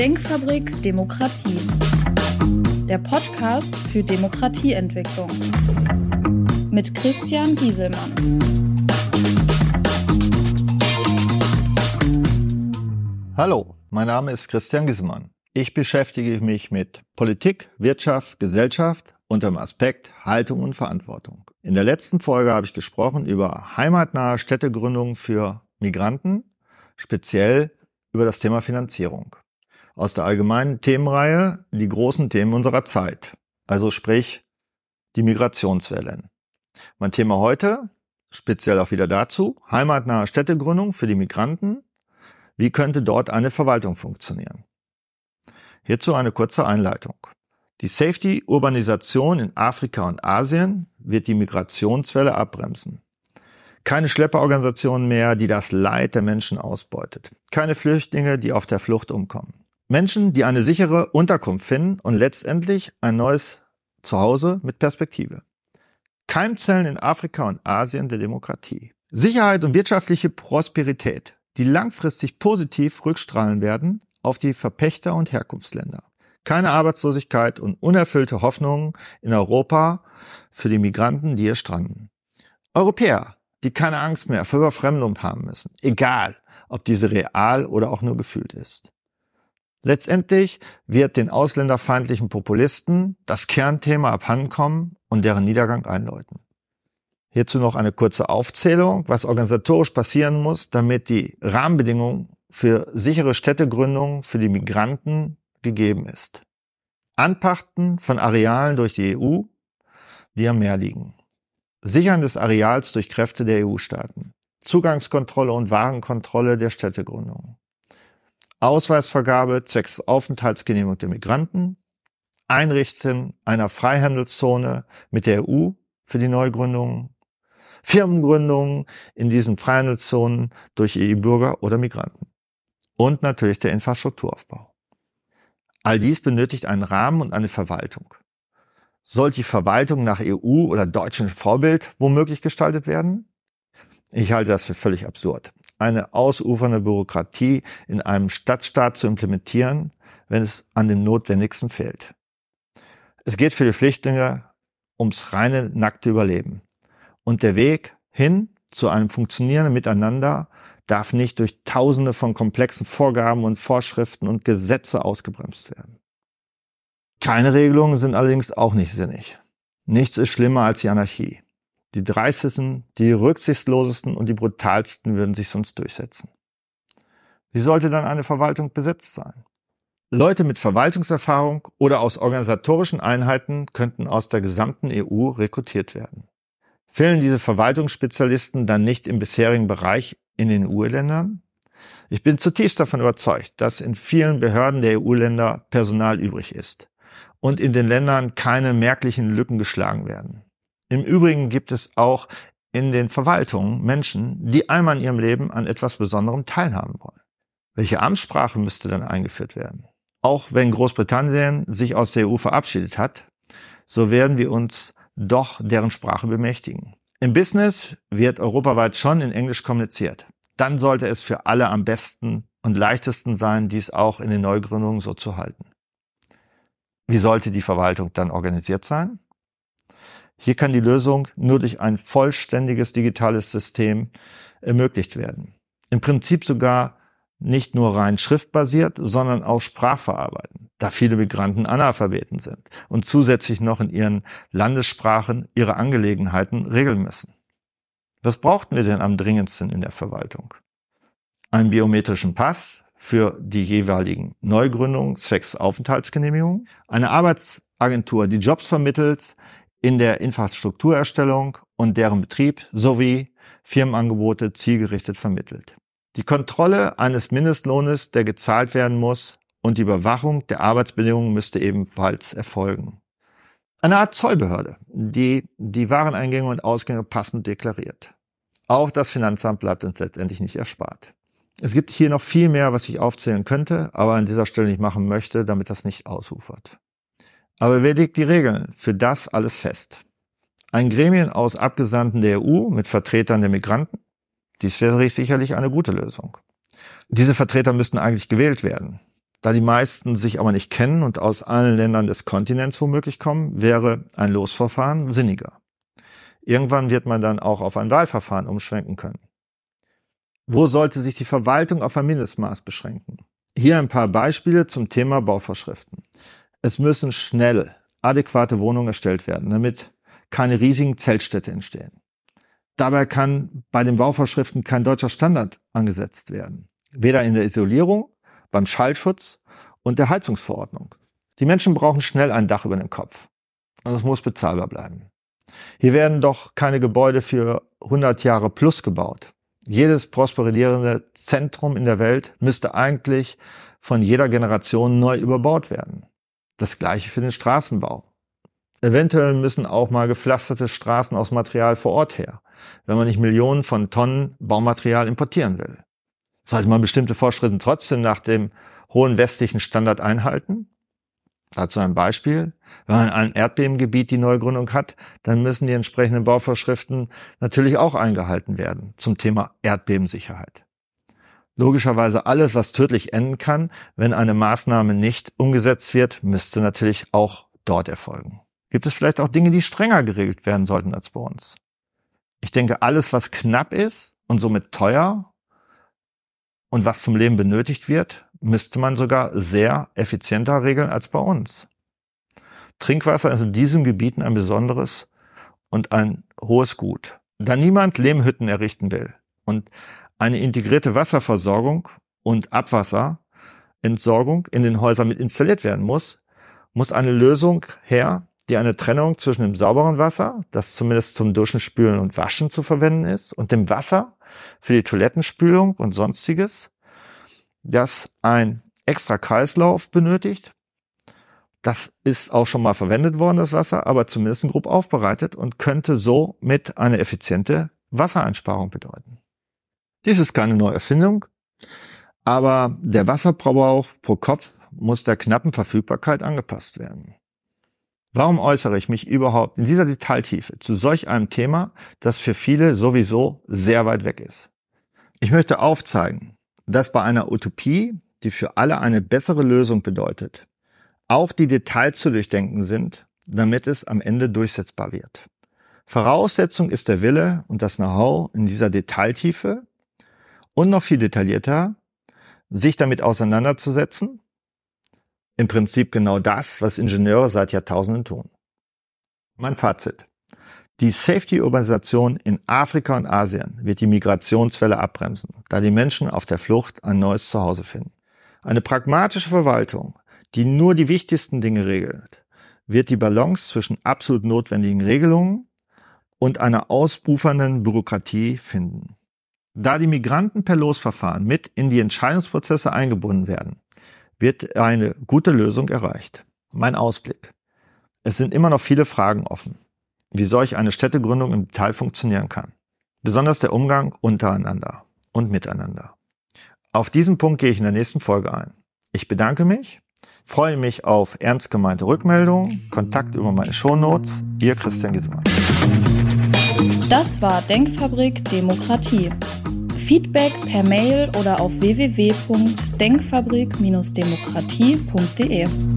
Denkfabrik Demokratie. Der Podcast für Demokratieentwicklung. Mit Christian Gieselmann. Hallo, mein Name ist Christian Gieselmann. Ich beschäftige mich mit Politik, Wirtschaft, Gesellschaft unter dem Aspekt Haltung und Verantwortung. In der letzten Folge habe ich gesprochen über heimatnahe Städtegründungen für Migranten, speziell über das Thema Finanzierung. Aus der allgemeinen Themenreihe die großen Themen unserer Zeit, also sprich die Migrationswellen. Mein Thema heute, speziell auch wieder dazu, heimatnahe Städtegründung für die Migranten. Wie könnte dort eine Verwaltung funktionieren? Hierzu eine kurze Einleitung. Die Safety-Urbanisation in Afrika und Asien wird die Migrationswelle abbremsen. Keine Schlepperorganisationen mehr, die das Leid der Menschen ausbeutet. Keine Flüchtlinge, die auf der Flucht umkommen. Menschen, die eine sichere Unterkunft finden und letztendlich ein neues Zuhause mit Perspektive. Keimzellen in Afrika und Asien der Demokratie. Sicherheit und wirtschaftliche Prosperität, die langfristig positiv rückstrahlen werden auf die Verpächter und Herkunftsländer keine Arbeitslosigkeit und unerfüllte Hoffnungen in Europa für die Migranten, die hier stranden. Europäer, die keine Angst mehr vor Überfremdung haben müssen, egal ob diese real oder auch nur gefühlt ist. Letztendlich wird den ausländerfeindlichen Populisten das Kernthema abhandenkommen und deren Niedergang einläuten. Hierzu noch eine kurze Aufzählung, was organisatorisch passieren muss, damit die Rahmenbedingungen für sichere Städtegründung für die Migranten gegeben ist. Anpachten von Arealen durch die EU, die am Meer liegen. Sichern des Areals durch Kräfte der EU-Staaten. Zugangskontrolle und Warenkontrolle der Städtegründung. Ausweisvergabe zwecks Aufenthaltsgenehmigung der Migranten. Einrichten einer Freihandelszone mit der EU für die Neugründungen. Firmengründungen in diesen Freihandelszonen durch EU-Bürger oder Migranten. Und natürlich der Infrastrukturaufbau. All dies benötigt einen Rahmen und eine Verwaltung. Soll die Verwaltung nach EU oder deutschem Vorbild womöglich gestaltet werden? Ich halte das für völlig absurd. Eine ausufernde Bürokratie in einem Stadtstaat zu implementieren, wenn es an dem Notwendigsten fehlt. Es geht für die Flüchtlinge ums reine, nackte Überleben. Und der Weg hin zu einem funktionierenden Miteinander darf nicht durch Tausende von komplexen Vorgaben und Vorschriften und Gesetze ausgebremst werden. Keine Regelungen sind allerdings auch nicht sinnig. Nichts ist schlimmer als die Anarchie. Die dreistesten, die rücksichtslosesten und die brutalsten würden sich sonst durchsetzen. Wie sollte dann eine Verwaltung besetzt sein? Leute mit Verwaltungserfahrung oder aus organisatorischen Einheiten könnten aus der gesamten EU rekrutiert werden. Fehlen diese Verwaltungsspezialisten dann nicht im bisherigen Bereich in den EU-Ländern? Ich bin zutiefst davon überzeugt, dass in vielen Behörden der EU-Länder Personal übrig ist und in den Ländern keine merklichen Lücken geschlagen werden. Im Übrigen gibt es auch in den Verwaltungen Menschen, die einmal in ihrem Leben an etwas Besonderem teilhaben wollen. Welche Amtssprache müsste dann eingeführt werden? Auch wenn Großbritannien sich aus der EU verabschiedet hat, so werden wir uns doch deren Sprache bemächtigen. Im Business wird europaweit schon in Englisch kommuniziert. Dann sollte es für alle am besten und leichtesten sein, dies auch in den Neugründungen so zu halten. Wie sollte die Verwaltung dann organisiert sein? Hier kann die Lösung nur durch ein vollständiges digitales System ermöglicht werden. Im Prinzip sogar nicht nur rein schriftbasiert, sondern auch sprachverarbeitend, da viele Migranten Analphabeten sind und zusätzlich noch in ihren Landessprachen ihre Angelegenheiten regeln müssen. Was brauchten wir denn am dringendsten in der Verwaltung? Einen biometrischen Pass für die jeweiligen Neugründungen zwecks Aufenthaltsgenehmigung, eine Arbeitsagentur, die Jobs vermittelt in der Infrastrukturerstellung und deren Betrieb sowie Firmenangebote zielgerichtet vermittelt. Die Kontrolle eines Mindestlohnes, der gezahlt werden muss, und die Überwachung der Arbeitsbedingungen müsste ebenfalls erfolgen. Eine Art Zollbehörde, die die Wareneingänge und Ausgänge passend deklariert. Auch das Finanzamt bleibt uns letztendlich nicht erspart. Es gibt hier noch viel mehr, was ich aufzählen könnte, aber an dieser Stelle nicht machen möchte, damit das nicht ausufert. Aber wer legt die Regeln für das alles fest? Ein Gremien aus Abgesandten der EU mit Vertretern der Migranten, dies wäre sicherlich eine gute Lösung. Diese Vertreter müssten eigentlich gewählt werden. Da die meisten sich aber nicht kennen und aus allen Ländern des Kontinents womöglich kommen, wäre ein Losverfahren sinniger. Irgendwann wird man dann auch auf ein Wahlverfahren umschwenken können. Wo sollte sich die Verwaltung auf ein Mindestmaß beschränken? Hier ein paar Beispiele zum Thema Bauvorschriften. Es müssen schnell adäquate Wohnungen erstellt werden, damit keine riesigen Zeltstädte entstehen. Dabei kann bei den Bauvorschriften kein deutscher Standard angesetzt werden. Weder in der Isolierung, beim Schallschutz und der Heizungsverordnung. Die Menschen brauchen schnell ein Dach über dem Kopf. Und es muss bezahlbar bleiben. Hier werden doch keine Gebäude für 100 Jahre plus gebaut. Jedes prosperierende Zentrum in der Welt müsste eigentlich von jeder Generation neu überbaut werden. Das gleiche für den Straßenbau. Eventuell müssen auch mal gepflasterte Straßen aus Material vor Ort her, wenn man nicht Millionen von Tonnen Baumaterial importieren will. Sollte man bestimmte Vorschriften trotzdem nach dem hohen westlichen Standard einhalten? Dazu ein Beispiel. Wenn man ein Erdbebengebiet die Neugründung hat, dann müssen die entsprechenden Bauvorschriften natürlich auch eingehalten werden zum Thema Erdbebensicherheit. Logischerweise alles, was tödlich enden kann, wenn eine Maßnahme nicht umgesetzt wird, müsste natürlich auch dort erfolgen. Gibt es vielleicht auch Dinge, die strenger geregelt werden sollten als bei uns? Ich denke, alles, was knapp ist und somit teuer und was zum Leben benötigt wird, müsste man sogar sehr effizienter regeln als bei uns. Trinkwasser ist in diesen Gebieten ein besonderes und ein hohes Gut. Da niemand Lehmhütten errichten will und eine integrierte Wasserversorgung und Abwasserentsorgung in den Häusern mit installiert werden muss, muss eine Lösung her, die eine Trennung zwischen dem sauberen Wasser, das zumindest zum Duschen, Spülen und Waschen zu verwenden ist, und dem Wasser für die Toilettenspülung und sonstiges, das ein extra Kreislauf benötigt. Das ist auch schon mal verwendet worden, das Wasser, aber zumindest grob aufbereitet und könnte so mit eine effiziente Wassereinsparung bedeuten. Dies ist keine neue Erfindung, aber der Wasserverbrauch pro Kopf muss der knappen Verfügbarkeit angepasst werden. Warum äußere ich mich überhaupt in dieser Detailtiefe zu solch einem Thema, das für viele sowieso sehr weit weg ist? Ich möchte aufzeigen, dass bei einer Utopie, die für alle eine bessere Lösung bedeutet, auch die Details zu durchdenken sind, damit es am Ende durchsetzbar wird. Voraussetzung ist der Wille und das Know-how in dieser Detailtiefe und noch viel detaillierter, sich damit auseinanderzusetzen. Im Prinzip genau das, was Ingenieure seit Jahrtausenden tun. Mein Fazit. Die Safety-Organisation in Afrika und Asien wird die Migrationswelle abbremsen, da die Menschen auf der Flucht ein neues Zuhause finden. Eine pragmatische Verwaltung, die nur die wichtigsten Dinge regelt, wird die Balance zwischen absolut notwendigen Regelungen und einer ausbufernden Bürokratie finden. Da die Migranten per Losverfahren mit in die Entscheidungsprozesse eingebunden werden, wird eine gute Lösung erreicht. Mein Ausblick. Es sind immer noch viele Fragen offen wie solch eine Städtegründung im Detail funktionieren kann. Besonders der Umgang untereinander und miteinander. Auf diesen Punkt gehe ich in der nächsten Folge ein. Ich bedanke mich, freue mich auf ernst gemeinte Rückmeldungen, Kontakt über meine Shownotes. Ihr Christian Giesemann. Das war Denkfabrik Demokratie. Feedback per Mail oder auf www.denkfabrik-demokratie.de.